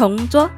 同桌，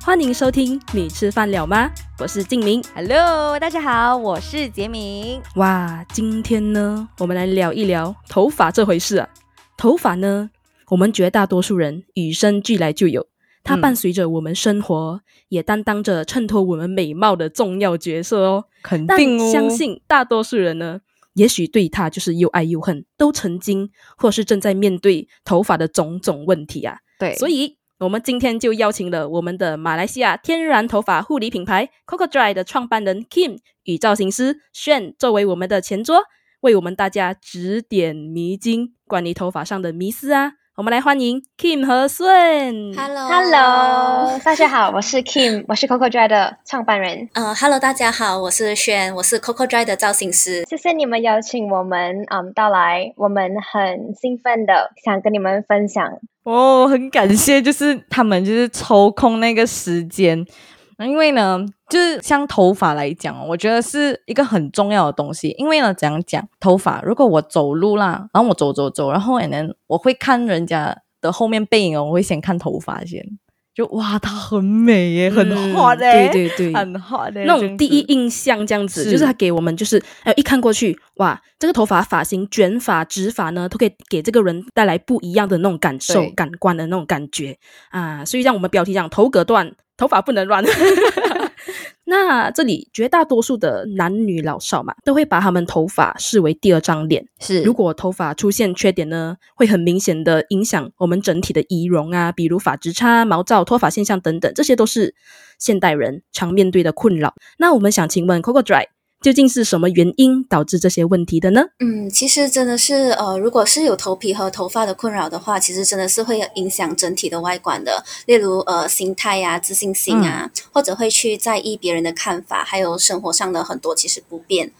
欢迎收听。你吃饭了吗？我是静明。Hello，大家好，我是杰明。哇，今天呢，我们来聊一聊头发这回事啊。头发呢，我们绝大多数人与生俱来就有，它嗯伴随着我们生活，也担当着衬托我们美貌的重要角色哦。肯定哦，相信大多数人呢，也许对它就是又爱又恨，都曾经或是正在面对头发的种种问题啊。对，所以，我们今天就邀请了我们的马来西亚天然头发护理品牌 Coco Dry 的创办人 Kim 与造型师 Shen 作为我们的前桌，为我们大家指点迷津，管理头发上的迷思啊。我们来欢迎 Kim 和顺。Hello Hello，大家好，我是 Kim，我是 Coco Dry 的创办人。呃，Hello，大家好，我是轩，我是 Coco Dry 的造型师。谢谢你们邀请我们，嗯，到来，我们很兴奋的想跟你们分享。哦，很感谢，就是他们就是抽空那个时间，那因为呢，就是像头发来讲，我觉得是一个很重要的东西。因为呢，怎样讲，头发，如果我走路啦，然后我走走走，然后可能我会看人家的后面背影哦，我会先看头发先，就哇，她很美耶，很嗯 hot 哎、对对对，很 hot 欸那种第一印象这样子，是就是她给我们就是呃一看过去，哇，这个头发发型卷发、直发呢，都可以给这个人带来不一样的那种感受、感官的那种感觉啊。所以像我们标题讲头隔断，头发不能乱。那这里绝大多数的男女老少嘛，都会把他们头发视为第二张脸。是如果头发出现缺点呢，会很明显的影响我们整体的仪容啊，比如发质差、毛躁、脱发现象等等，这些都是现代人常面对的困扰。那我们想请问 Coco Dry，究竟是什么原因导致这些问题的呢？嗯，其实真的是呃，如果是有头皮和头发的困扰的话，其实真的是会影响整体的外观的，例如呃心态呀、自信心啊，或者会去在意别人的看法，还有生活上的很多其实不便。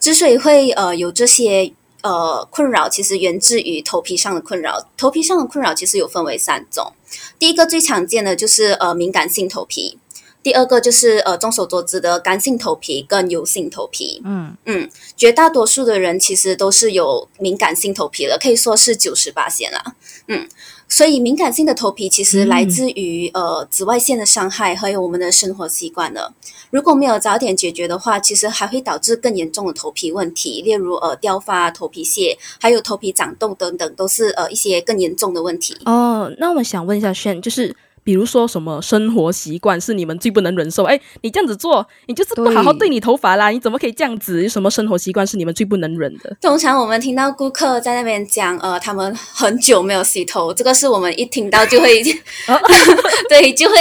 之所以会呃有这些呃困扰，其实源自于头皮上的困扰。头皮上的困扰其实有分为三种，第一个最常见的就是呃敏感性头皮。第二个就是呃，众所周知的干性头皮跟油性头皮。嗯嗯，绝大多数的人其实都是有敏感性头皮了，可以说是九十八线啦。嗯，所以敏感性的头皮其实来自于、呃紫外线的伤害，还有我们的生活习惯了。如果没有早点解决的话，其实还会导致更严重的头皮问题，例如呃掉发、头皮屑，还有头皮长痘等等，都是呃一些更严重的问题。哦，那我想问一下炫，就是。比如说什么生活习惯是你们最不能忍受？哎，你这样子做，你就是不好好对你头发啦，你怎么可以这样子？有什么生活习惯是你们最不能忍的？通常我们听到顾客在那边讲，呃，他们很久没有洗头，这个是我们一听到就会，对，就会，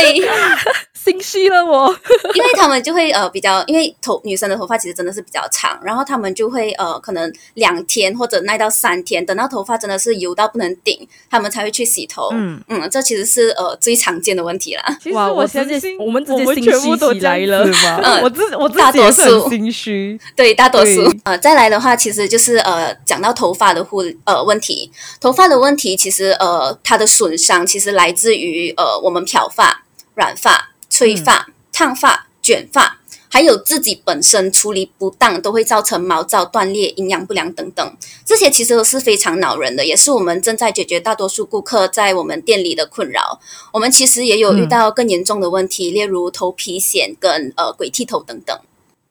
心虚了我。因为他们就会呃比较，因为头女生的头发其实真的是比较长，然后他们就会呃可能两天或者耐到三天，等到头发真的是油到不能顶，他们才会去洗头。嗯，嗯，这其实是呃最常见的问题啦。其实哇我相直接信我们直接心全虚部都起来了子吧嗯我自我自大多数心虚。对，大多数呃，再来的话，其实就是呃，讲到头发的护呃问题，头发的问题其实呃，它的损伤其实来自于呃，我们漂发、染发、吹发、烫发、卷发。还有自己本身处理不当，都会造成毛躁、断裂、营养不良等等，这些其实都是非常恼人的，也是我们正在解决大多数顾客在我们店里的困扰。我们其实也有遇到更严重的问题，例如头皮癣跟呃鬼剃头等等。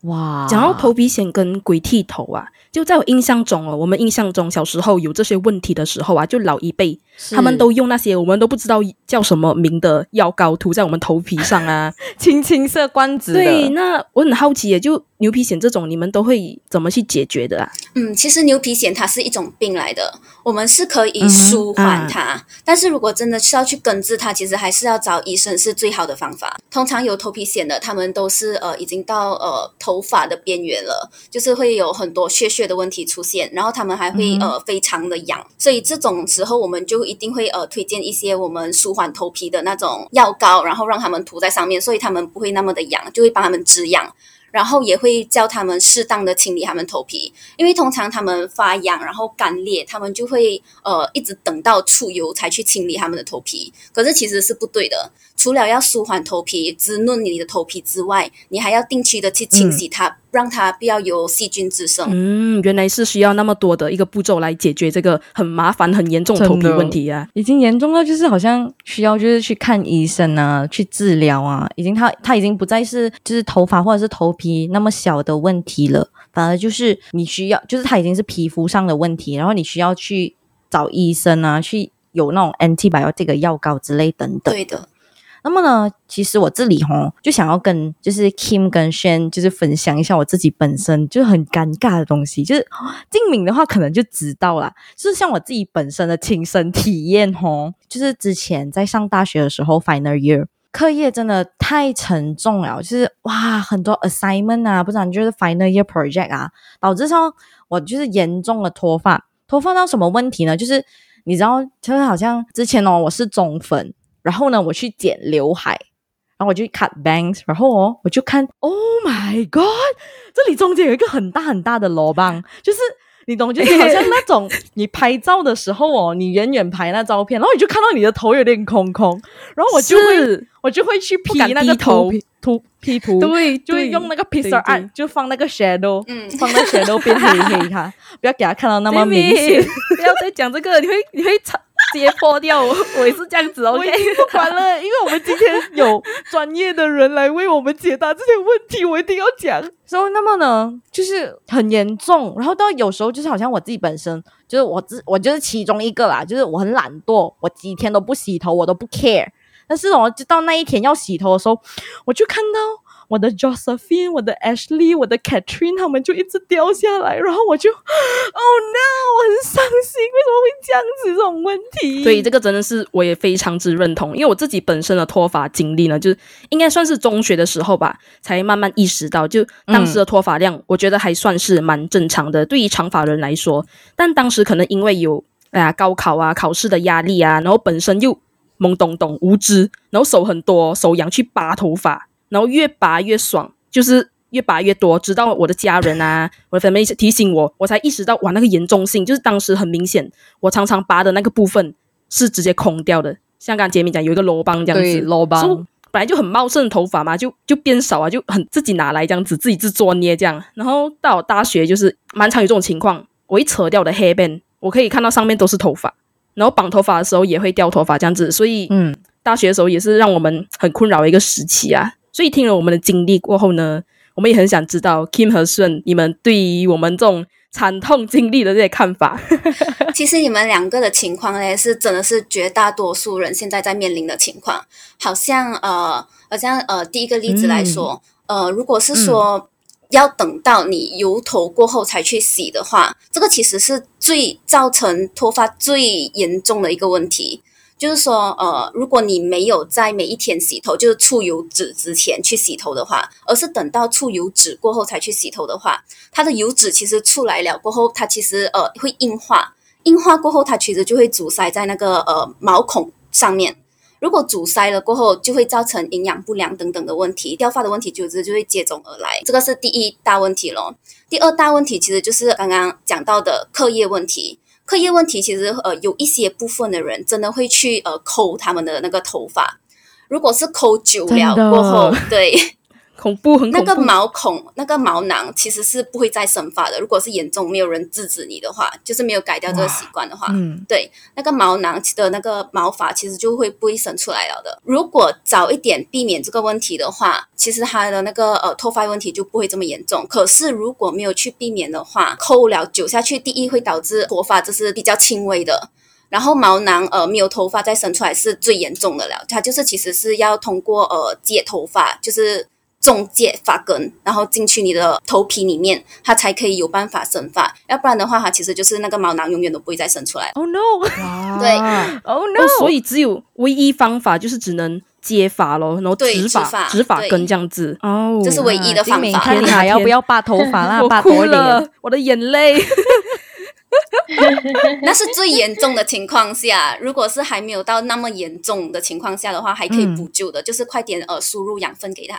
哇讲到头皮癣跟鬼剃头啊，就在我印象中哦，我们印象中小时候有这些问题的时候啊，就老一辈他们都用那些我们都不知道叫什么名的药膏涂在我们头皮上啊。青青色冠子的，对，那我很好奇也，就牛皮癣这种，你们都会怎么去解决的啊？嗯，其实牛皮癣它是一种病来的，我们是可以舒缓啊它，但是如果真的是要去根治它，其实还是要找医生是最好的方法。通常有头皮癣的，他们都是呃已经到呃头发的边缘了，就是会有很多屑屑的问题出现，然后他们还会、嗯呃非常的痒，所以这种时候我们就一定会呃推荐一些我们舒缓头皮的那种药膏，然后让他们涂在上面，所以他们不会那么的痒，就会帮他们止痒。然后也会教他们适当的清理他们头皮，因为通常他们发痒然后干裂，他们就会呃一直等到出油才去清理他们的头皮，可是其实是不对的。除了要舒缓头皮、滋润你的头皮之外，你还要定期的去清洗它，让它不要有细菌滋生。嗯，原来是需要那么多的一个步骤来解决这个很麻烦、很严重的头皮问题啊。已经严重到就是好像需要就是去看医生啊，去治疗啊，已经他他已经不再是就是头发或者是头皮那么小的问题了，反而就是你需要就是它已经是皮肤上的问题，然后你需要去找医生啊，去有那种 antibiotic 药膏之类等等。对的，那么呢，其实我这里吼就想要跟就是 Kim 跟 Shan 就是分享一下我自己本身就很尴尬的东西，就是静敏的话可能就知道啦，就是像我自己本身的亲身体验吼，就是之前在上大学的时候 final year。课业真的太沉重了，就是哇，很多 assignment 啊，不然就是 final year project 啊，导致上我就是严重的脱发。脱发到什么问题呢？就是你知道，就是好像之前哦，我是中分，然后呢，我去剪刘海，然后我就 cut bangs，然后哦，我就看，Oh my God，这里中间有一个很大很大的罗棒，就是你懂，就是好像那种 你拍照的时候哦，你远远拍那照片，然后你就看到你的头有点空空，然后我就会我就会去 P 那个头图 P 图 P 图，对，就会用那个 pixel 对 art 就放那个 shadow，嗯。放那 shadow 变黑黑它，不要给他看到那么明显。不要再讲这个，你会你会擦揭破掉我，我也是这样子我，OK 已。经不管了，因为我们今天有专业的人来为我们解答这些问题，我一定要讲。所以，那么呢，就是很严重，然后到有时候就是好像我自己本身，就是我自我就是其中一个啦，就是我很懒惰，我几天都不洗头，我都不 care。但是我就到那一天要洗头的时候，我就看到我的 Josephine、我的 Ashley、我的 Catherine 他们就一直掉下来，然后我就 Oh no，我很伤心，为什么会这样子这种问题？所以，这个真的是我也非常之认同，因为我自己本身的脱发经历呢，就是应该算是中学的时候吧，才慢慢意识到，就当时的脱发量，我觉得还算是蛮正常的，对于长发人来说。但当时可能因为有哎呀高考啊、考试的压力啊，然后本身又懵懂懂无知，然后手很多手痒去拔头发，然后越拔越爽，就是越拔越多，直到我的家人啊、我的 family 提醒我，我才意识到哇那个严重性，就是当时很明显，我常常拔的那个部分是直接空掉的，像刚刚杰米讲有一个罗邦这样，子，老帮。所以本来就很茂盛的头发嘛，就就变少啊，就很自己拿来这样子，自己自作捏这样。然后到我大学就是蛮常有这种情况，我一扯掉我的 hairband，我可以看到上面都是头发，然后绑头发的时候也会掉头发这样子，所以嗯，大学的时候也是让我们很困扰的一个时期啊。所以听了我们的经历过后呢，我们也很想知道 Kim 和顺你们对于我们这种惨痛经历的这些看法。其实你们两个的情况呢，是真的是绝大多数人现在在面临的情况。好像呃，好像呃，第一个例子来说，呃，如果是说、要等到你油头过后才去洗的话，这个其实是最造成脱发最严重的一个问题。就是说，呃，如果你没有在每一天洗头，就是出油脂之前去洗头的话，而是等到出油脂过后才去洗头的话，它的油脂其实出来了过后，它其实呃会硬化，硬化过后，它其实就会阻塞在那个呃毛孔上面。如果阻塞了过后，就会造成营养不良等等的问题，掉发的问题就是就会接踵而来。这个是第一大问题咯。第二大问题其实就是刚刚讲到的课业问题。课业问题其实呃有一些部分的人真的会去呃抠他们的那个头发，如果是抠久了过后，对。恐怖，很恐怖。那个毛孔、那个毛囊其实是不会再生发的。如果是严重没有人制止你的话，就是没有改掉这个习惯的话，嗯，对那个毛囊的那个毛发其实就会不会生出来了的。如果早一点避免这个问题的话，其实它的那个呃脱发问题就不会这么严重。可是如果没有去避免的话，抠了久下去，第一会导致脱发，这是比较轻微的。然后毛囊呃没有头发再生出来是最严重的了，它就是其实是要通过呃接头发，就是中介发根，然后进去你的头皮里面，它才可以有办法生发，要不然的话，它其实就是那个毛囊永远都不会再生出来。Oh no！对，Oh 哦 no！，所以只有唯一方法就是只能接发咯，然后对植发植发根这样子。哦，这是唯一的方法看你还要不要拔头发啦？我哭了。，我的眼泪。那是最严重的情况下，如果是还没有到那么严重的情况下的话，还可以补救的，就是快点呃输入养分给它。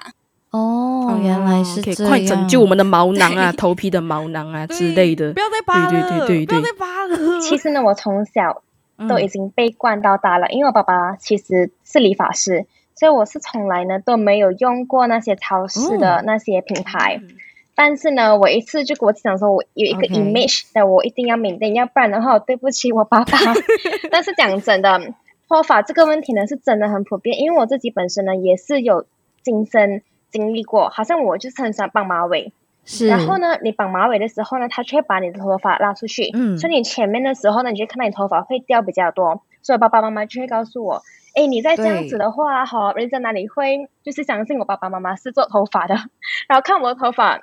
哦，原来是可以这样，快拯救我们的毛囊啊，头皮的毛囊啊之类的不。要再拔了，对对对对不要对再拔了。其实呢，我从小都已嗯经被惯到大了，因为我爸爸其实是理发师，所以我是从来呢都没有用过那些超市的那些品牌。嗯但是呢，我一次就跟我讲说，我有一个 image 的，我一定要 maintain，要不然的话，我对不起我爸爸。但是讲真的，脱发这个问题呢，是真的很普遍，因为我自己本身呢也是有亲身经历过，好像我就是很喜欢绑马尾，是，然后呢，你绑马尾的时候呢，它却把你的头发拉出去，嗯。所以你前面的时候呢，你就看到你头发会掉比较多，所以爸爸妈妈就会告诉我，哎，你再这样子的话，哈，人家哪里会就是相信我爸爸妈妈是做头发的，然后看我的头发，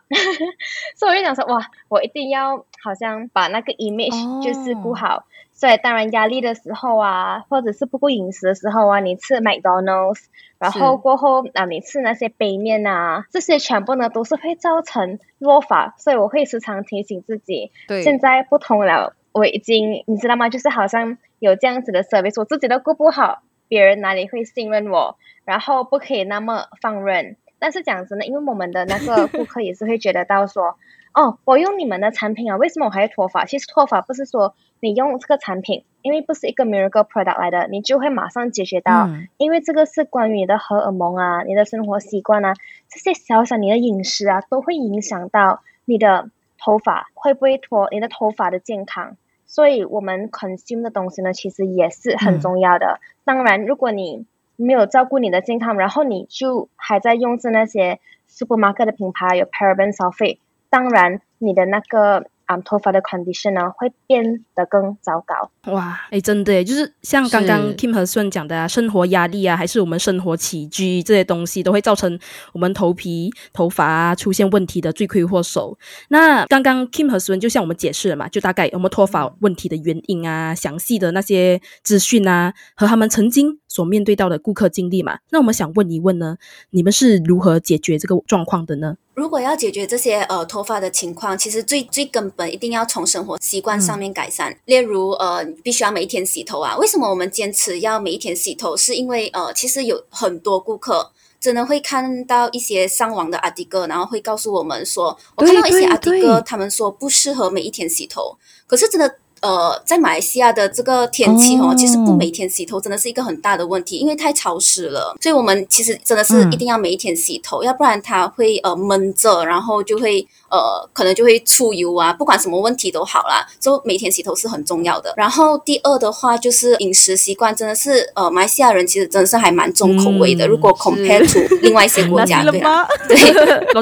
所以我就想说，哇，我一定要好像把那个 image 就是顾好。所以当然压力的时候啊，或者是不顾饮食的时候啊，你吃 McDonald's，然后过后啊，你吃那些杯面啊，这些全部呢都是会造成落发，所以我会时常提醒自己，对现在不同了，我已经你知道吗？就是好像有这样子的 service，我自己都顾不好，别人哪里会信任我？然后不可以那么放任。但是讲真的，因为我们的那个顾客也是会觉得到说，哦，我用你们的产品啊，为什么我还要脱发？其实脱发不是说你用这个产品，因为不是一个 miracle product 来的，你就会马上解决到，嗯因为这个是关于你的荷尔蒙啊、你的生活习惯啊，这些小小你的饮食啊，都会影响到你的头发会不会脱，你的头发的健康。所以我们 consume 的东西呢，其实也是很嗯重要的。当然，如果你没有照顾你的健康，然后你就还在用着那些 supermarket 的品牌有 paraben sulfate，当然你的那个啊、头发的 condition 呢会变得更糟糕。哇，哎，真的耶，就是像刚刚 Kim 和顺讲的啊，生活压力啊，还是我们生活起居这些东西，都会造成我们头皮、头发啊出现问题的罪魁祸首。那刚刚 Kim 和顺就向我们解释了嘛，就大概我们脱发问题的原因啊，详细的那些资讯啊，和他们曾经所面对到的顾客经历嘛。那我们想问一问呢，你们是如何解决这个状况的呢？如果要解决这些呃脱发的情况，其实最最根本一定要从生活习惯上面改善。例如呃，必须要每一天洗头啊。为什么我们坚持要每一天洗头？是因为呃，其实有很多顾客。真的会看到一些上网的阿迪哥，然后会告诉我们说，我看到一些阿迪哥，他们说不适合每一天洗头。可是真的，呃，在马来西亚的这个天气哦，哦其实不每天洗头真的是一个很大的问题，因为太潮湿了。所以我们其实真的是嗯一定要每一天洗头，要不然它会呃闷着，然后就会呃可能就会出油啊，不管什么问题都好啦。就每天洗头是很重要的。然后第二的话就是饮食习惯，真的是呃马来西亚人其实真的是还蛮重口味的。嗯如果 compare to 另外一些国家，对？对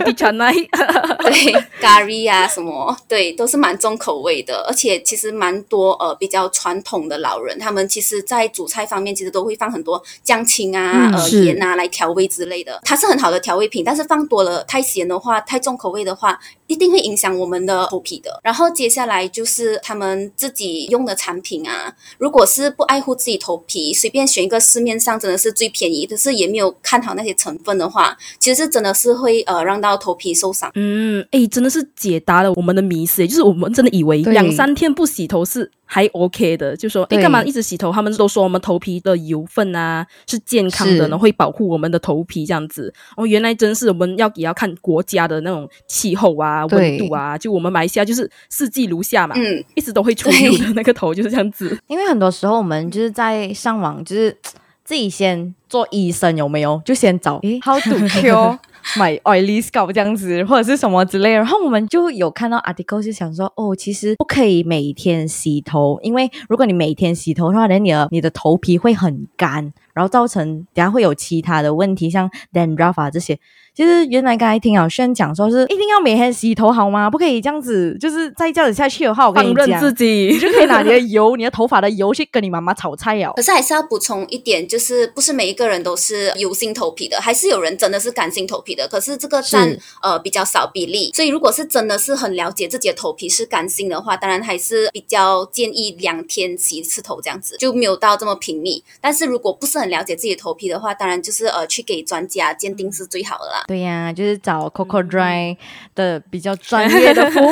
对，咖喱啊什么，对，都是蛮重口味的，而且其实蛮多呃比较传统的老人，他们其实在煮菜方面其实都会放很多姜青啊、呃盐啊来调味之类的，它是很好的调味品，但是放多了太咸的话，太重口味的话，一定会影响我们的头皮的。然后接下来就是他们自己用的产品啊，如果是不爱护自己头皮，随便选一个市面上真的是最便宜，可是也没有看好那些成分的话，其实真的是会呃让到头皮受伤。嗯，哎，真的是解答了我们的迷思，就是我们真的以为两三天不洗头是还 OK 的，就说哎干嘛一直洗头？他们都说我们头皮的油分啊是健康是的呢，会保护我们的头皮这样子。哦，原来真是我们要也要看国家的那种气候啊、对温度啊。就我们马来西亚就是四季如夏嘛，嗯，一直都会出油的那个头就是这样子。因为很多时候我们就是在上网，就是 自己先做医生有没有？就先找诶 how to cure my oily scalp 这样子，或者是什么之类的。然后我们就有看到 article 就想说，哦，其实不可以每天洗头，因为如果你每天洗头的话，那你的你的头皮会很干，然后造成等下会有其他的问题，像 dandruff 啊这些。其实原来刚才听小轩讲说是一定要每天洗头好吗？不可以这样子，就是再这样子下去的话，我跟你讲，自己你就可以拿你的油，你的头发的油去跟你妈妈炒菜哦。可是还是要补充一点，就是不是每一个人都是油性头皮的，还是有人真的是干性头皮的。可是这个占呃比较少比例，所以如果是真的是很了解自己的头皮是干性的话，当然还是比较建议两天洗一次头这样子，就没有到这么频密。但是如果不是很了解自己的头皮的话，当然就是呃去给专家鉴定是最好的啦。对呀、就是找 Coco Dry 的比较专业的服务。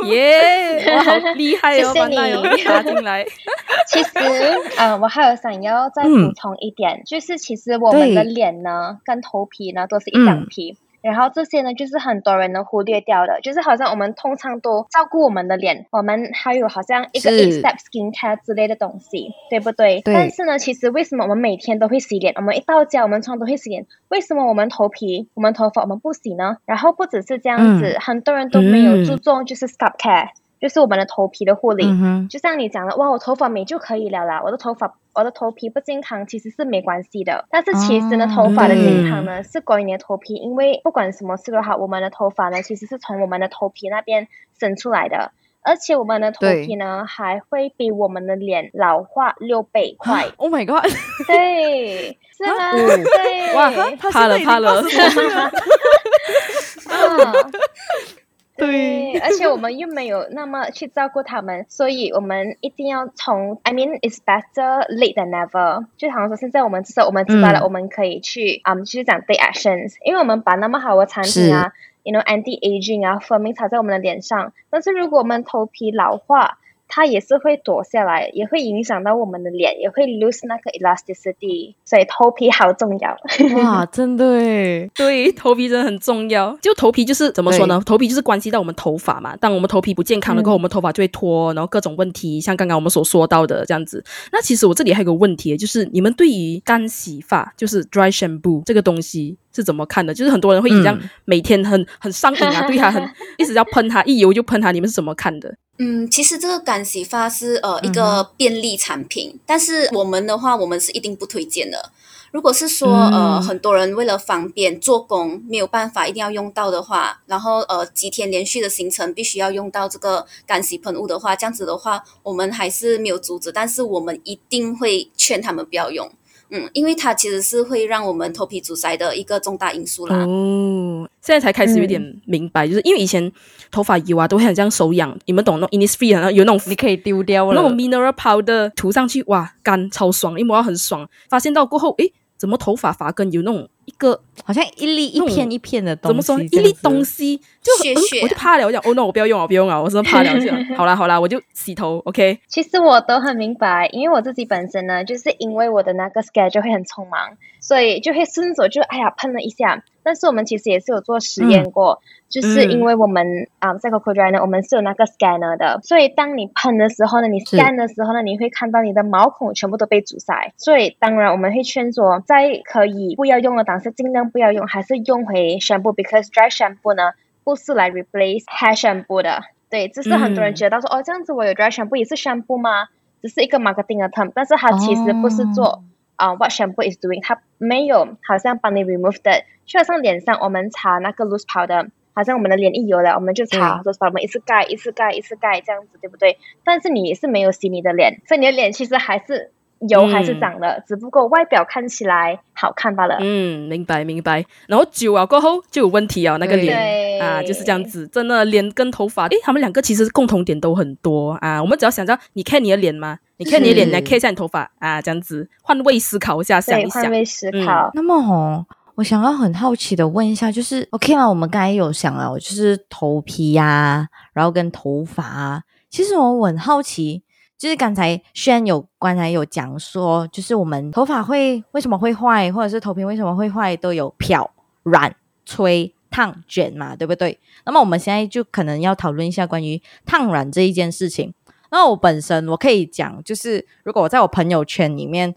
耶我，好厉害哦，谢谢你打进来。其实，呃，我还有想要再补充一点，就是其实我们的脸呢跟头皮呢都是一张皮。然后这些呢，就是很多人能忽略掉的，就是好像我们通常都照顾我们的脸，我们还有好像一个 step skin care 之类的东西，对不对？对但是呢，其实为什么我们每天都会洗脸？我们一到家，我们常常都会洗脸，为什么我们头皮、我们头发我们不洗呢？然后不只是这样子，很多人都没有注重就是 scalp care，、就是我们的头皮的护理。嗯，就像你讲的，哇，我头发美就可以了啦，我的头发，我的头皮不健康其实是没关系的。但是其实呢，哦头发的健康呢是关于你的头皮，因为不管什么事都好，我们的头发呢其实是从我们的头皮那边生出来的，而且我们的头皮呢还会比我们的脸老化六倍快。Oh my god！对，是吗？哦对，哇，怕了怕了80岁了啊，对。而且我们又没有那么去照顾他们，所以我们一定要从，I mean it's better late than never。就好像说现在我们至少我们知道了，嗯。我们可以去，嗯，去讲 take actions，因为我们把那么好的产品啊，you know anti aging 啊，firming 擦在我们的脸上，但是如果我们头皮老化，它也是会躲下来，也会影响到我们的脸，也会 lose 那个 elasticity，所以头皮好重要。哇，真的诶，对，头皮真的很重要。就头皮就是怎么说呢？头皮就是关系到我们头发嘛。当我们头皮不健康了过后，我们头发就会脱，然后各种问题，像刚刚我们所说到的这样子。那其实我这里还有个问题，就是你们对于干洗发，就是 dry shampoo 这个东西是怎么看的？就是很多人会这样嗯每天很很上瘾啊，对它很 一直要喷它，一油就喷它。你们是怎么看的？嗯，其实这个干洗发是呃一嗯个便利产品，但是我们的话，我们是一定不推荐的。如果是说、嗯呃很多人为了方便做工没有办法一定要用到的话，然后呃几天连续的行程必须要用到这个干洗喷雾的话，这样子的话我们还是没有阻止，但是我们一定会劝他们不要用。嗯，因为它其实是会让我们头皮阻塞的一个重大因素啦。哦，现在才开始有点明白，就是因为以前头发油啊都会很像手痒，你们懂那种 Innisfree 啊，有那种你可以丢掉了。那种 mineral powder 涂上去，哇，干超爽，一摸到很爽。发现到过后，诶，怎么头发发根有那种一个好像一粒一片一片的东西，怎么说一粒东西就 我就怕了，我讲哦 no，我不要用啊，我不用啊，我真的怕了，这样好啦好啦，我就洗头，OK，其实我都很明白，因为我自己本身呢，就是因为我的那个 schedule 会很匆忙，所以就会顺手就哎呀喷了一下。但是我们其实也是有做实验过，就是因为我们啊、在 Coco Dry 呢，我们是有那个 scanner 的，所以当你喷的时候呢，你 scan 的时候呢，你会看到你的毛孔全部都被阻塞。所以当然我们会劝说，在可以不要用的当时尽量不要用，还是用回 shampoo，because dry shampoo 呢不是来 replace hair shampoo 的。对，只是很多人嗯觉得说，哦，这样子我有 dry shampoo 也是 shampoo 吗？只是一个 marketing 的 term，但是它其实不是做啊、what shampoo is doing，它没有好像帮你 remove 的，就好像脸上我们擦那个 loose powder，好像我们的脸一油了，我们就擦 loose powder，我们一次盖一次盖一次盖这样子，对不对？但是你也是没有洗你的脸，所以你的脸其实还是油还是嗯长的，只不过外表看起来好看罢了。嗯，明白明白。然后久了过后就有问题啊，那个脸啊就是这样子，真的脸跟头发，诶，他们两个其实共同点都很多啊。我们只要想着你看你的脸吗？你看你的脸来看一下你头发啊，这样子换位思考一下，想，一想换。位思嗯考。那么哦，我想要很好奇的问一下，就是 OK 吗？我们刚才有想了，就是头皮呀、然后跟头发啊。其实我很好奇，就是刚才轩有刚才有讲说，就是我们头发会为什么会坏，或者是头皮为什么会坏，都有漂、染、吹、烫、卷嘛，对不对？那么我们现在就可能要讨论一下关于烫染这一件事情。那我本身我可以讲，就是如果我在我朋友圈里面，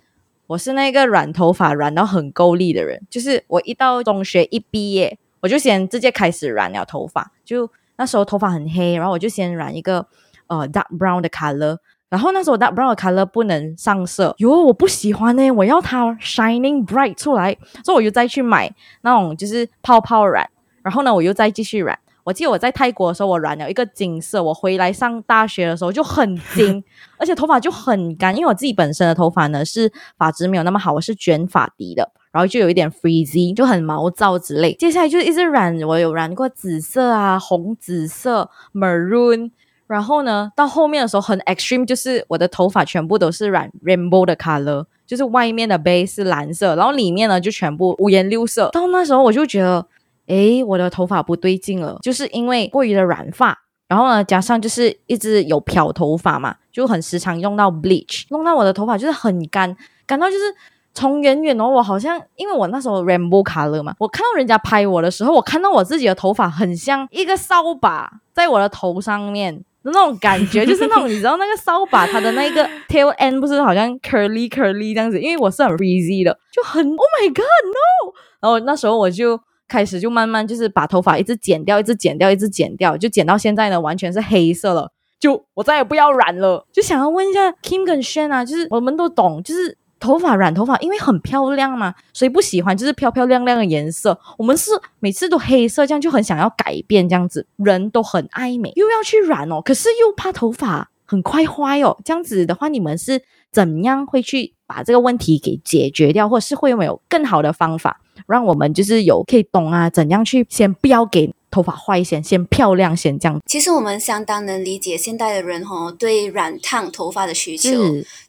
我是那个染头发染到很够力的人，就是我一到中学一毕业，我就先直接开始染了头发，就那时候头发很黑，然后我就先染一个呃 dark brown 的 color。然后那时候 dark brown 的 color 不能上色，哟，我不喜欢呢，我要它 shining bright 出来，所以我又再去买那种就是泡泡染，然后呢，我又再继续染。我记得我在泰国的时候，我染了一个金色。我回来上大学的时候就很金，而且头发就很干。因为我自己本身的头发呢是发质没有那么好，我是卷发底的，然后就有一点 freezy，就很毛躁之类。接下来就一直染，我有染过紫色啊、红紫色、maroon。然后呢，到后面的时候很 extreme，就是我的头发全部都是染 rainbow 的 color，就是外面的 base 是蓝色，然后里面呢就全部五颜六色。到那时候我就觉得。诶，我的头发不对劲了，就是因为过于的染发，然后呢，加上就是一直有漂头发嘛，就很时常用到 bleach，弄到我的头发就是很干，干到就是从远远哦，我好像因为我那时候 rainbow color 嘛，我看到人家拍我的时候，我看到我自己的头发很像一个扫把在我的头上面的那种感觉，就是那种 你知道那个扫把它的那个 tail end 不是好像 curly curly 这样子，因为我是很 frizzy 的，就很 oh my god no，然后那时候我就。开始就慢慢就是把头发一直剪掉，一直剪掉，一直剪掉，就剪到现在呢，完全是黑色了。就我再也不要染了。就想要问一下 Kim 跟 Shan 啊，就是我们都懂，就是头发染头发，因为很漂亮嘛，谁不喜欢？就是漂漂亮亮的颜色。我们是每次都黑色，这样就很想要改变这样子。人都很爱美，又要去染哦，可是又怕头发很快坏哦。这样子的话，你们是怎样会去把这个问题给解决掉，或者是会有没有更好的方法？让我们就是有可以懂啊，怎样去先不要给头发坏先，先漂亮先这样。其实我们相当能理解现代的人哦对染烫头发的需求，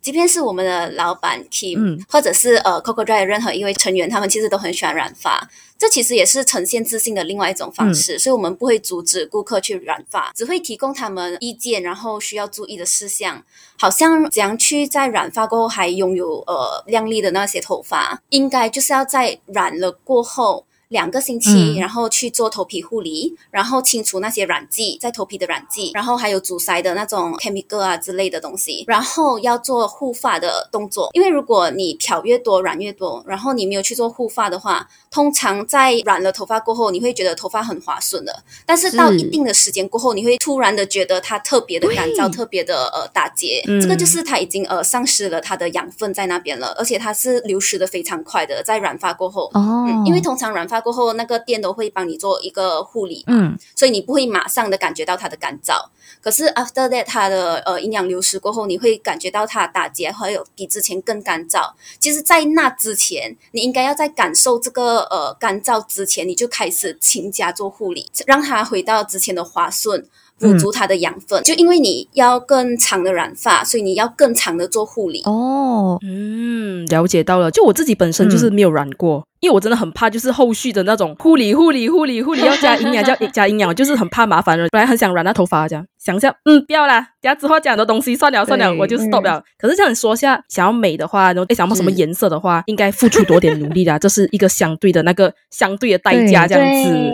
即便是我们的老板 Kim，或者是呃 Coco Dry 任何一位成员，他们其实都很喜欢染发。这其实也是呈现自信的另外一种方式，所以我们不会阻止顾客去染发，只会提供他们意见，然后需要注意的事项，好像怎样去在染发过后还拥有呃亮丽的那些头发，应该就是要在染了过后。两个星期，然后去做头皮护理，然后清除那些染剂在头皮的染剂，然后还有阻塞的那种 chemical 啊之类的东西，然后要做护发的动作。因为如果你漂越多染越多，然后你没有去做护发的话，通常在染了头发过后，你会觉得头发很滑顺的，但是到一定的时间过后，你会突然的觉得它特别的干燥，特别的呃打结。这个就是它已经呃丧失了它的养分在那边了，而且它是流失的非常快的，在染发过后。哦，因为通常染发。过后，那个店都会帮你做一个护理，嗯，所以你不会马上的感觉到它的干燥。可是 after that，它的呃营养流失过后，你会感觉到它打结，还有比之前更干燥。其实，在那之前，你应该要在感受这个呃干燥之前，你就开始勤加做护理，让它回到之前的滑顺。补足它的养分，就因为你要更长的染发，所以你要更长的做护理。哦，嗯，了解到了。就我自己本身就是没有染过，因为我真的很怕，就是后续的那种护理、护理、护理、护理要加营养，加 加营养，就是很怕麻烦了。本来很想染那头发，这样想一下，嗯，不要啦，等下之后讲的东西算了算了，我就 stop 了。可是这样说下，想要美的话，然后想要什么颜色的话，应该付出多点努力啦，这是一个相对的那个相对的代价，这样子。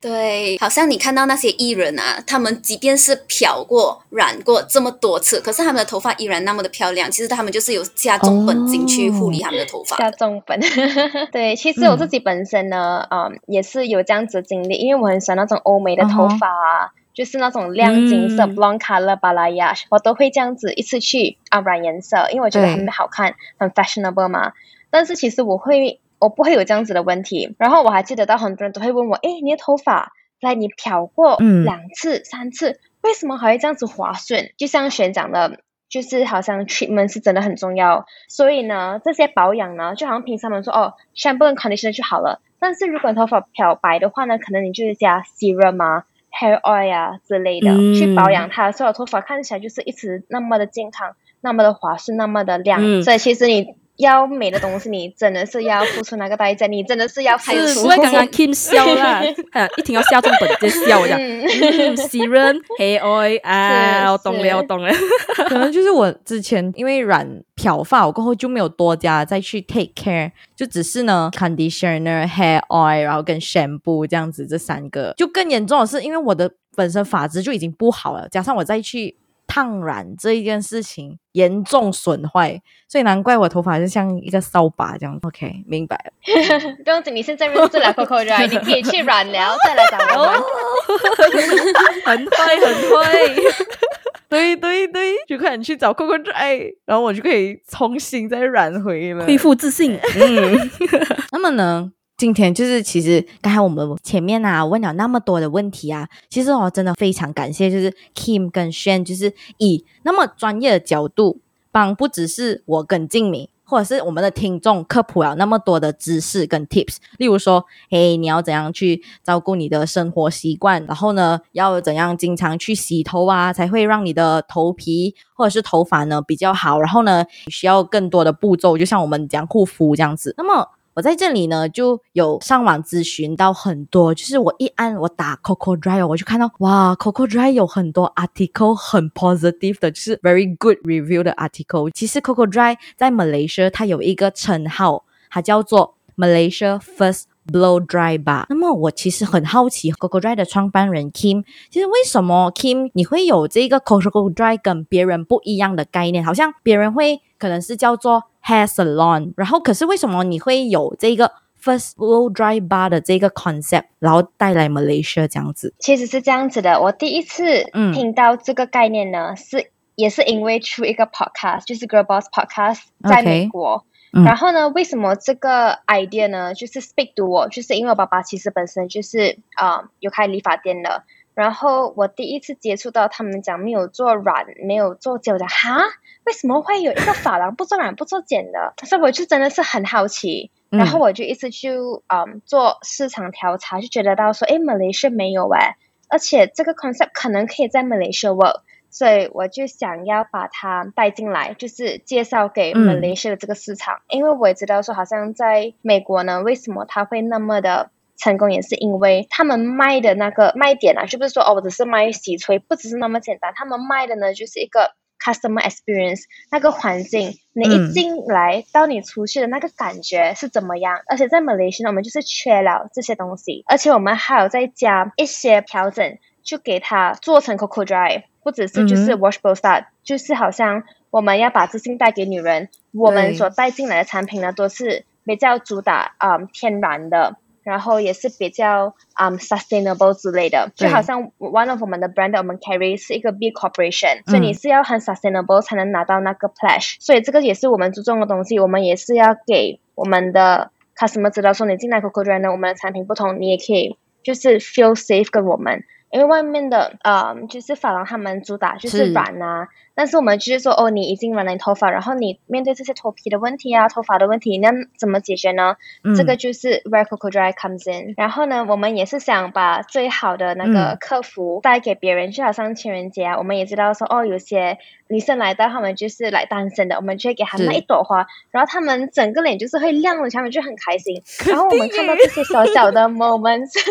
对，好像你看到那些艺人啊，他们即便是漂过、染过这么多次，可是他们的头发依然那么的漂亮。其实他们就是有加重本金去护理他们的头发。加重本，对。其实我自己本身呢，嗯，也是有这样子经历，因为我很喜欢那种欧美的头发啊，就是那种亮金色 （blonde color balayage），我都会这样子一次去啊染颜色，因为我觉得很好看，很 fashionable 嘛。但是其实我会。我不会有这样子的问题，然后我还记得到很多人都会问我，哎，你的头发来你漂过两次、三次，为什么还会这样子滑顺？就像学长的，就是好像 treatment 是真的很重要，所以呢，这些保养呢，就好像平常们说哦，shampoo 跟 conditioner 就好了，但是如果头发漂白的话呢，可能你就是加 serum 啊、hair oil 啊之类的去保养它，所以头发看起来就是一直那么的健康、那么的滑顺、那么的亮，所以其实你。要美的东西，你真的是要付出那个代价，你真的是要付出。不会刚刚 Kim 笑啦，一听要下重本就笑我讲。Serum hair oil 啊，我懂了，我懂了。可能就是我之前因为染漂发，我过后就没有多加再去 take care，就只是呢 conditioner hair oil，然后跟 shampoo 这样子这三个。就更严重的是，因为我的本身发质就已经不好了，加上我再去。烫染这一件事情严重损坏，所以难怪我头发就像一个扫把这样。OK，明白了。不用紧，你现在认识了 Coco 染，你可以去染疗再来找我。很会，很会。对对对，就快点去找 Coco 染，然后我就可以重新再染回了，恢复自信。嗯，那么呢？今天就是，其实刚才我们前面啊问了那么多的问题啊，其实我真的非常感谢，就是 Kim 跟 Shan，就是以那么专业的角度帮不只是我跟静敏，或者是我们的听众科普了那么多的知识跟 tips。例如说，诶，你要怎样去照顾你的生活习惯，然后呢，要怎样经常去洗头啊，才会让你的头皮或者是头发呢比较好。然后呢，需要更多的步骤，就像我们讲护肤这样子。那么我在这里呢，就有上网咨询到很多，就是我一按我打 Coco Dry，我就看到哇，Coco Dry 有很多 article 很 positive 的，就是 very good review 的 article。其实 Coco Dry 在 Malaysia 它有一个称号，它叫做 Malaysia First Blow Dry Bar。那么我其实很好奇，Coco Dry 的创办人 Kim，其实为什么 Kim 你会有这个 Coco Dry 跟别人不一样的概念？好像别人会可能是叫做 hair salon，然后可是为什么你会有这个 First Blow Dry Bar 的这个 concept，然后带来 Malaysia 这样子？其实是这样子的，我第一次嗯听到这个概念呢，是也是因为出一个 podcast，就是 Girl Boss Podcast，在美国。嗯然后呢，为什么这个 idea 呢？就是 speak to 我，就是因为我爸爸其实本身就是啊、呃有开理发店的。然后我第一次接触到他们讲没有做染，没有做剪，我讲哈，为什么会有一个发廊不做染不做剪的？所以我就真的是很好奇。嗯然后我就一直去嗯做市场调查，就觉得到说，诶，马来西亚没有诶，而且这个 concept 可能可以在马来西亚 work，所以我就想要把它带进来，就是介绍给嗯马来西亚的这个市场，因为我也知道说，好像在美国呢，为什么它会那么的。成功也是因为他们卖的那个卖点啊，就不是说哦，我只是卖洗吹，不只是那么简单。他们卖的呢，就是一个 customer experience，那个环境，你一嗯进来、到你出去的那个感觉是怎么样？而且在马来西亚，我们就是缺了这些东西，而且我们还有再加一些调整，去给它做成 Coco Dry，不只是就是嗯 washable start，、就是好像我们要把自信带给女人，我们所带进来的产品呢，都是比较主打啊、嗯天然的。然后也是比较嗯、sustainable 之类的，就好像 one of 我们的 brand 我们 carry 是一个 big corporation，、所以嗯你是要很 sustainable 才能拿到那个 pledge，所以这个也是我们注重的东西，我们也是要给我们的 customer 知道说你进来 Coco Dry 呢，我们的产品不同，你也可以就是 feel safe 跟我们。因为外面的，呃，就是发廊他们主打就是是染啊，但是我们就是说，哦，你已经染了你头发，然后你面对这些头皮的问题啊、头发的问题，那怎么解决呢？这个嗯就是 where Coco Dry comes in。然后呢，我们也是想把最好的那个嗯客服带给别人，就好像情人节啊，我们也知道说，哦，有些女生来到，他们就是来单身的，我们就会给他们一朵花，然后他们整个脸就是会亮了，他们就很开心。然后我们看到这些小小的 moments。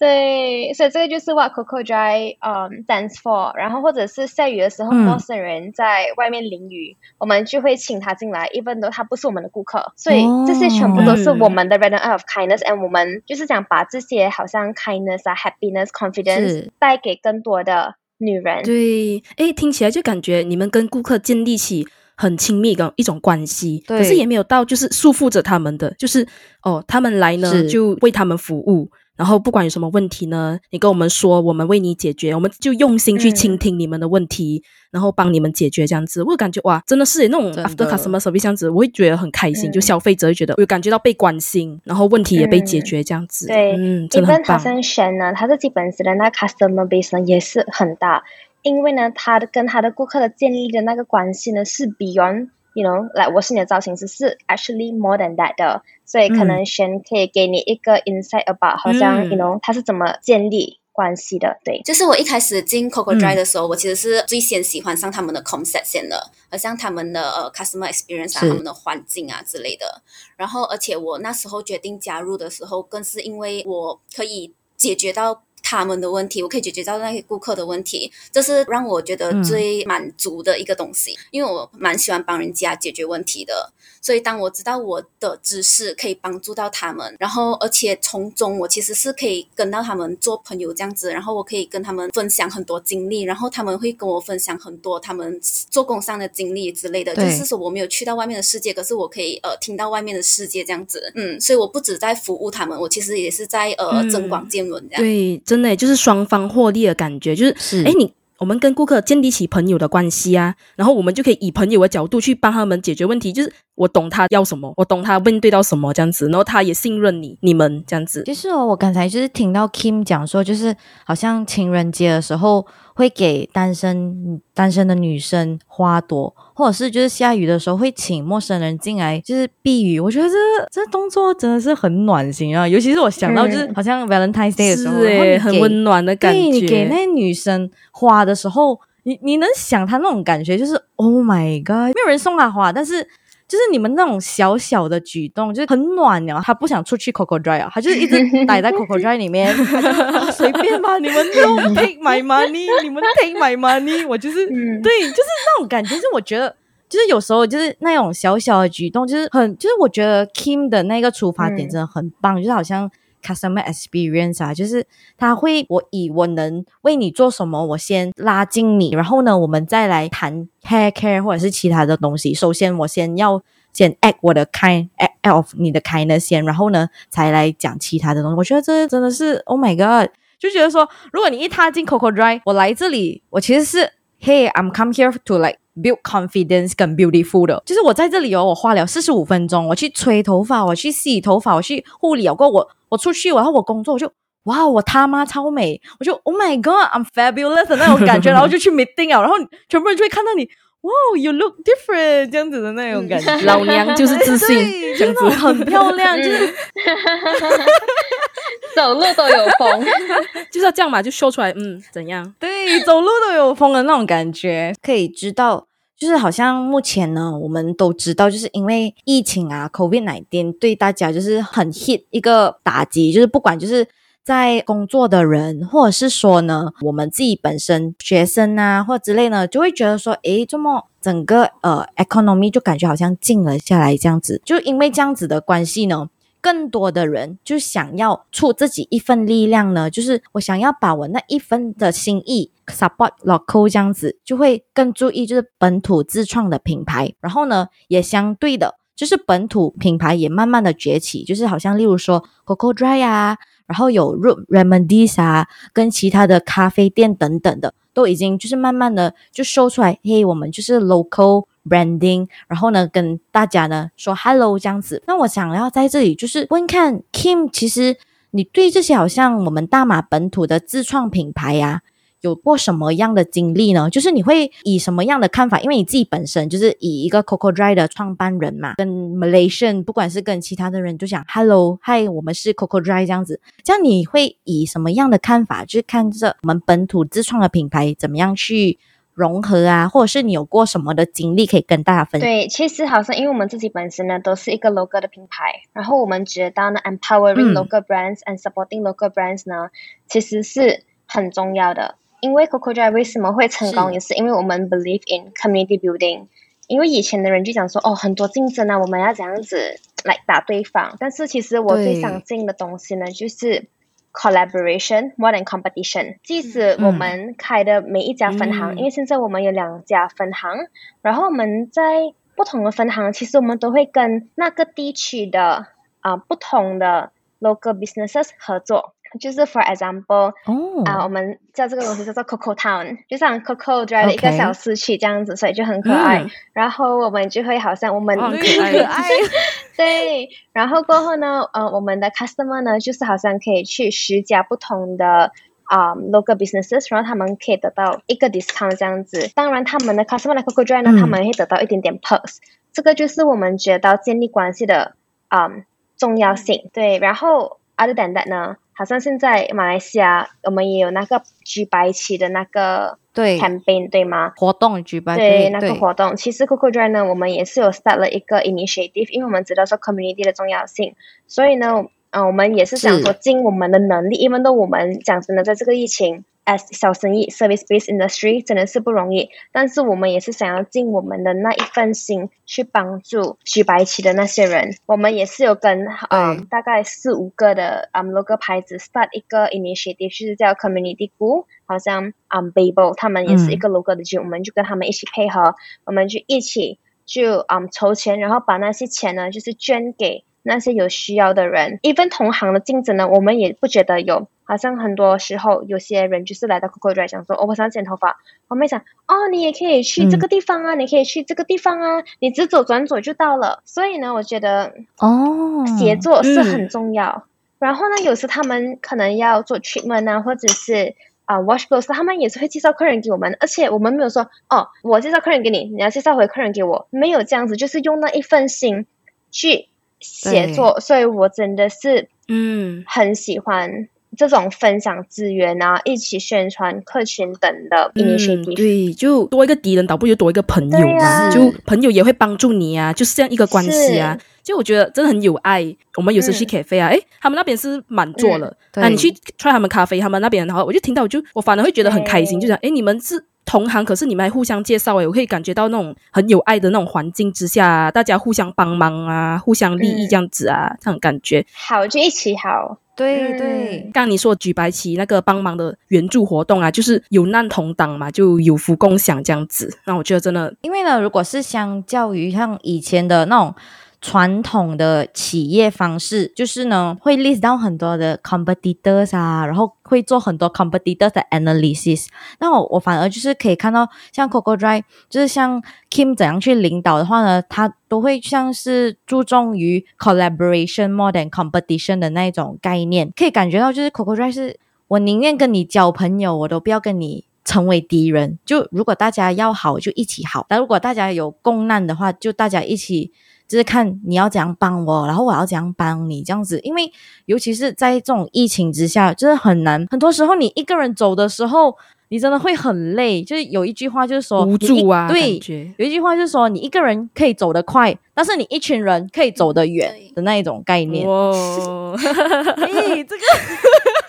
对，所以这个就是 what Coco Dry 嗯、stands for。然后或者是下雨的时候，嗯。陌生人在外面淋雨，我们就会请他进来，even though 他不是我们的顾客。所以这些全部都是我们的 red and of kindness，and 我们就是想把这些好像 kindness 啊、happiness、confidence 带给更多的女人。对，哎，听起来就感觉你们跟顾客建立起很亲密的一种关系，对。可是也没有到就是束缚着他们的，就是哦，他们来呢就为他们服务，然后不管有什么问题呢，你跟我们说，我们为你解决，我们就用心去嗯倾听你们的问题，然后帮你们解决这样子。我感觉哇，真的是那种 after 的 customer service 这样子，我会觉得很开心，嗯就消费者会觉得有感觉到被关心，然后问题也被解嗯决这样子。对嗯，真的很 even 好棒。像轩呢，他自己本身的那 customer base 呢也是很大，因为呢，他的跟他的顾客的建立的那个关系呢是 beyond。You know，来、like, 我是你的造型师，是 actually more than that 的，所以可能轩可以给你一个 insight about，、好像嗯 you know 他是怎么建立关系的，对。就是我一开始进 Coco 嗯 Dry 的时候，我其实是最先喜欢上他们的 concept 先的，好像他们的呃 customer experience 啊，他们的环境啊之类的。然后，而且我那时候决定加入的时候，更是因为我可以解决到。他们的问题，我可以解决到那些顾客的问题，这是让我觉得嗯最满足的一个东西。因为我蛮喜欢帮人家解决问题的，所以当我知道我的知识可以帮助到他们，然后而且从中我其实是可以跟到他们做朋友这样子，然后我可以跟他们分享很多经历，然后他们会跟我分享很多他们做工上的经历之类的。就是说我没有去到外面的世界，可是我可以呃听到外面的世界这样子。嗯，所以我不止在服务他们，我其实也是在呃嗯增广见闻这样。对，真的就是双方获利的感觉，就是是哎，你我们跟顾客建立起朋友的关系啊，然后我们就可以以朋友的角度去帮他们解决问题，就是我懂他要什么，我懂他面对到什么这样子，然后他也信任你，你们这样子。其实，我刚才就是听到 Kim 讲说，就是好像情人节的时候会给单身单身的女生花朵，或者是就是下雨的时候会请陌生人进来就是避雨。我觉得这这动作真的是很暖心啊，尤其是我想到就是嗯好像 Valentine's Day 的时候，很温暖的感对你给。那女生花的时候，你你能想她那种感觉，就是 Oh my God，没有人送她花，但是就是你们那种小小的举动，就是很暖哦。他不想出去 Coco Dry 啊，他就是一直待在 Coco Dry 里面，啊随便吧，你们都 take my money，你们 take my money，我就是、嗯对，就是那种感觉。就是我觉得，就是有时候就是那种小小的举动，就是很，就是我觉得 Kim 的那个出发点嗯真的很棒，就是好像 customer experience 啊，就是他会我以我能为你做什么，我先拉近你，然后呢，我们再来谈 hair care 或者是其他的东西。首先，我先要先 act 我的 kind act of 你的 kindness 先，然后呢，才来讲其他的东西。我觉得这真的是 Oh my God，就觉得说，如果你一踏进 Coco Dry，我来这里，我其实是 Hey，I'm come here to like build confidence 跟 beautiful 的，就是我在这里哦，我花了四十五分钟，我去吹头发，我去洗头发，我去护理，有过我我出去，然后我工作，我就哇，我他妈超美，我就 Oh my God，I'm fabulous 的那种感觉，然后就去 meeting 啊，然后全部人就会看到你。哇、y o u look different，这样子的那种感觉，老娘就是自信对，这样子。很漂亮，就是 走路都有风。就是要这样嘛，就秀出来，嗯，怎样？对，走路都有风的那种感觉，可以知道，就是好像目前呢，我们都知道，就是因为疫情啊，COVID 1 9对大家就是很 hit 一个打击，就是不管就是在工作的人，或者是说呢，我们自己本身学生啊，或之类呢，就会觉得说，诶，这么整个呃 economy 就感觉好像静了下来，这样子，就因为这样子的关系呢。更多的人就想要出自己一份力量呢，就是我想要把我那一分的心意 support local 这样子，就会更注意就是本土自创的品牌，然后呢，也相对的，就是本土品牌也慢慢的崛起，就是好像例如说 Coco Dry 啊，然后有 Root Remedies 啊，跟其他的咖啡店等等的，都已经就是慢慢的就 show 出来，嘿，我们就是 local branding，然后呢，跟大家呢说 hello 这样子。那我想要在这里就是问看 Kim，其实你对这些好像我们大马本土的自创品牌呀、有过什么样的经历呢？就是你会以什么样的看法？因为你自己本身就是以一个 Coco Dry 的创办人嘛，跟 Malaysian 不管是跟其他的人就讲 Hello，嗨，我们是 Coco Dry 这样子，这样你会以什么样的看法？就是看着我们本土自创的品牌怎么样去融合啊，或者是你有过什么的经历可以跟大家分享？对，其实好像因为我们自己本身呢都是一个 local 的品牌，然后我们觉得呢 empowering 嗯 local brands and supporting local brands 呢，其实是很重要的。因为 Coco Dry 为什么会成功，是也是因为我们 believe in community building。因为以前的人就讲说，哦，很多竞争啊，我们要怎样子来打对方。但是其实我最对相信的东西呢，就是 collaboration more than competition。即使我嗯们开的每一家分行，嗯因为现在我们有两家分行，然后我们在不同的分行，其实我们都会跟那个地区的啊、不同的 local businesses 合作。就是 for example，哦啊，我们叫这个东西叫做 Coco Town，就像 Coco 的一个小市区这样子，所以就很可爱。嗯然后我们就会好像我们 哇很对可爱，对，然后过后呢，呃，我们的 customer 呢，就是好像可以去十家不同的啊、local businesses，然后他们可以得到一个 discount 这样子。当然，他们的 customer 的 Coco Dry 呢，嗯他们会得到一点点 perks，这个就是我们觉得建立关系的啊、重要性。对，然后 other than that 呢，好像现在马来西亚我们也有那个举白旗的那个对。campaign，对吗？活动举办对那个活动，其实 Coco Dry 呢，我们也是有 start 了一个 initiative，因为我们知道说 community 的重要性，所以呢，嗯、我们也是想说尽我们的能力，因为都我们讲真的，在这个疫情，as 小生意 service based industry 真的是不容易，但是我们也是想要尽我们的那一份心去帮助举白旗的那些人，我们也是有跟嗯对大概四五个的嗯 logo 牌子 start 一个 initiative，就是叫 community Goo，好像嗯 Babel 他们也是一个 logo 的剧，我们就跟他们一起配合，我们就一起就嗯筹钱，然后把那些钱呢就是捐给那些有需要的人。even 同行的竞争呢，我们也不觉得有。好像很多时候，有些人就是来到 Coco Dry 讲说，哦，我想剪头发。我们想，哦，你也可以去这个地方啊，你可以去这个地方啊，你直走转左就到了。所以呢，我觉得哦，协作是嗯很重要。然后呢，有时他们可能要做 treatment 啊，或者是啊、wash clothes，他们也是会介绍客人给我们，而且我们没有说哦，我介绍客人给你，你要介绍回客人给我，没有这样子，就是用那一份心去协作，所以我真的是嗯，很喜欢这种分享资源啊，一起宣传客群等的嗯。对，就多一个敌人，倒不如多一个朋友嘛。就朋友也会帮助你啊，就是这样一个关系啊。就我觉得真的很有爱。我们有时去嗯 cafe 啊，诶，他们那边是满座了，对啊，你去 try 他们咖啡，他们那边，然后我就听到，我就我反而会觉得很开心，就想，诶，你们是。同行，可是你们还互相介绍诶，我可以感觉到那种很有爱的那种环境之下，大家互相帮忙啊，互相利益嗯这样子啊，这种感觉。好就一起好，对嗯对，刚刚你说举白旗那个帮忙的援助活动啊，就是有难同当嘛，就有福共享这样子。那我觉得真的因为呢，如果是相较于像以前的那种传统的企业方式，就是呢会 list 到很多的 competitors 啊，然后会做很多 competitors 的 analysis。那我我反而就是可以看到，像 Coco Drive，就是像 Kim 怎样去领导的话呢，他都会像是注重于 collaboration more than competition 的那一种概念，可以感觉到就是 Coco Drive 是我宁愿跟你交朋友，我都不要跟你成为敌人。就如果大家要好，就一起好；但如果大家有共难的话，就大家一起。就是看你要怎样帮我，然后我要怎样帮你，这样子。因为尤其是在这种疫情之下，就是很难。很多时候你一个人走的时候，你真的会很累。就是有一句话就是说无助啊，对有一句话就是说你一个人可以走得快，但是你一群人可以走得远的那一种概念。哇，哎，这个就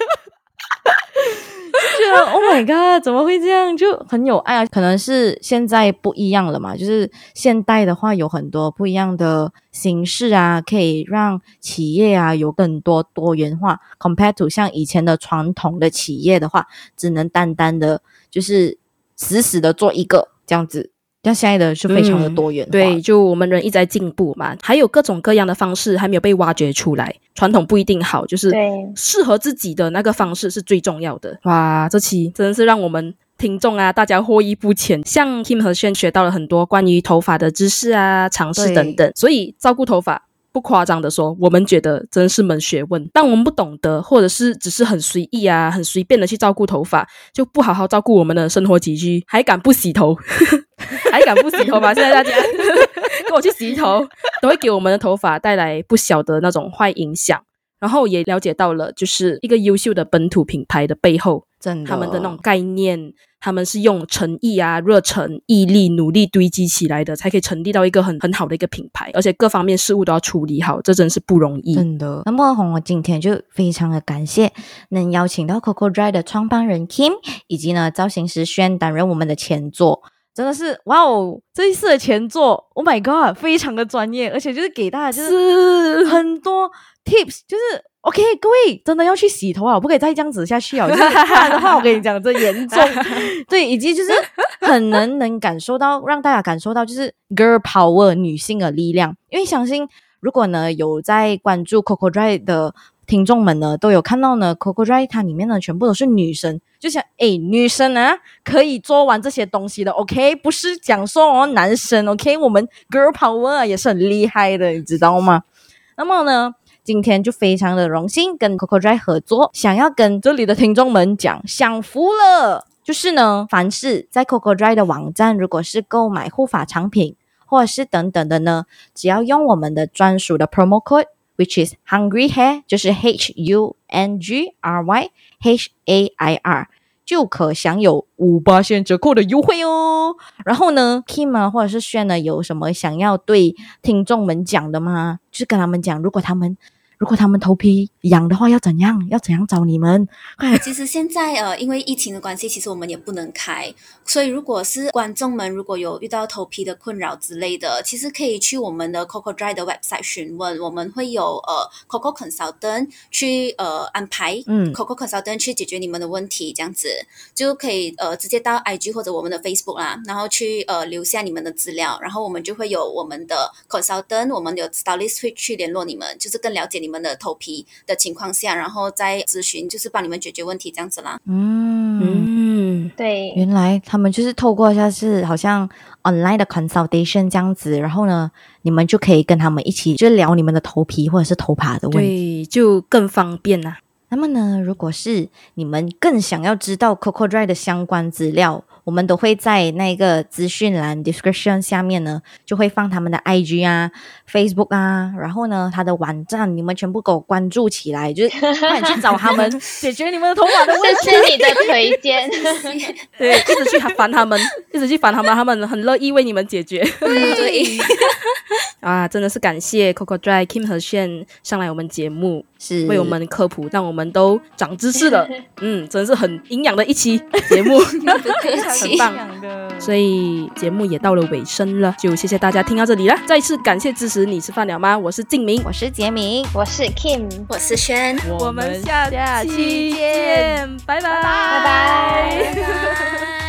觉得 Oh my God，怎么会这样？就很有爱啊！可能是现在不一样了嘛，就是现代的话有很多不一样的形式啊，可以让企业啊有更多多元化。Compared to 像以前的传统的企业的话，只能单单的就是死死的做一个这样子。像现在的就非常的多元嗯，对，就我们人一直在进步嘛，还有各种各样的方式还没有被挖掘出来。传统不一定好，就是对适合自己的那个方式是最重要的。哇，这期真的是让我们听众啊，大家获益不浅。像 Kim 和轩学到了很多关于头发的知识啊、尝试等等，所以照顾头发。不夸张的说，我们觉得真是门学问。但我们不懂得，或者是只是很随意啊、很随便的去照顾头发，就不好好照顾我们的生活起居，还敢不洗头，还敢不洗头吗？现在大家 跟我去洗头，都会给我们的头发带来不小的那种坏影响。然后也了解到了，就是一个优秀的本土品牌的背后，真的他们的那种概念，他们是用诚意啊、热忱、毅力、努力堆积起来的，才可以成立到一个很很好的一个品牌，而且各方面事务都要处理好，这真是不容易。真的。那么红，我今天就非常的感谢能邀请到 Coco Dry 的创办人 Kim，以及呢造型师轩担任我们的前座。真的是哇哦！这一次的前作，Oh my God，非常的专业，而且就是给大家就是是很多 tips，就是 OK，各位真的要去洗头啊，不可以再这样子下去啊，就是不然的话，我跟你讲，这严重。对，以及就是很能能感受到，让大家感受到就是 girl power 女性的力量，因为相信如果呢有在关注 Coco Dry 的听众们呢，都有看到呢，Coco Dry 它里面呢全部都是女生，就想诶，女生啊可以做完这些东西的，OK，不是讲说哦男生，OK，我们 girl power 啊也是很厉害的，你知道吗？那么呢，今天就非常的荣幸跟 Coco Dry 合作，想要跟这里的听众们讲，享福了。就是呢，凡是在 Coco Dry 的网站，如果是购买护发产品或者是等等的呢，只要用我们的专属的 promo code，which is Hungry Hair，就是 H U N G R Y H A I R，就可享有五八折扣的优惠哦。然后呢，Kim 啊，或者是炫呢，有什么想要对听众们讲的吗？就是跟他们讲，如果他们如果他们头皮痒的话，要怎样？要怎样找你们？快其实现在呃，因为疫情的关系，其实我们也不能开，所以如果是观众们如果有遇到头皮的困扰之类的，其实可以去我们的 Coco Dry 的 website 询问，我们会有呃 Coco Consultant 去呃安排，嗯，Coco Consultant 去解决你们的问题，这样子就可以呃直接到 IG 或者我们的 Facebook 啦，然后去呃留下你们的资料，然后我们就会有我们的 Consultant，我们有 Stylist 会去联络你们，就是更了解你们的头皮的情况下，然后再咨询，就是帮你们解决问题这样子啦。嗯。嗯，对，原来他们就是透过像是好像 online 的 consultation 这样子，然后呢，你们就可以跟他们一起就聊你们的头皮或者是头发的问题。对，就更方便啦、那么呢，如果是你们更想要知道 Coco Dry 的相关资料，我们都会在那个资讯栏 description 下面呢，就会放他们的 IG 啊、Facebook 啊，然后呢，他的网站，你们全部给我关注起来，就是快点去找他们，解决你们的头发的问题。谢谢你的推荐。对，一直去烦他们，一直去烦他们，他们很乐意为你们解决。对，啊，真的是感谢 Coco Dry Kim 和炫上来我们节目，是为我们科普，让我们都长知识了。嗯，真是很营养的一期节目，很棒。所以节目也到了尾声了，就谢谢大家听到这里了。再次感谢支持，你吃饭了吗？我是静明，我是杰明，我是 Kim，我是轩，我们下期见，拜拜，拜拜。拜拜。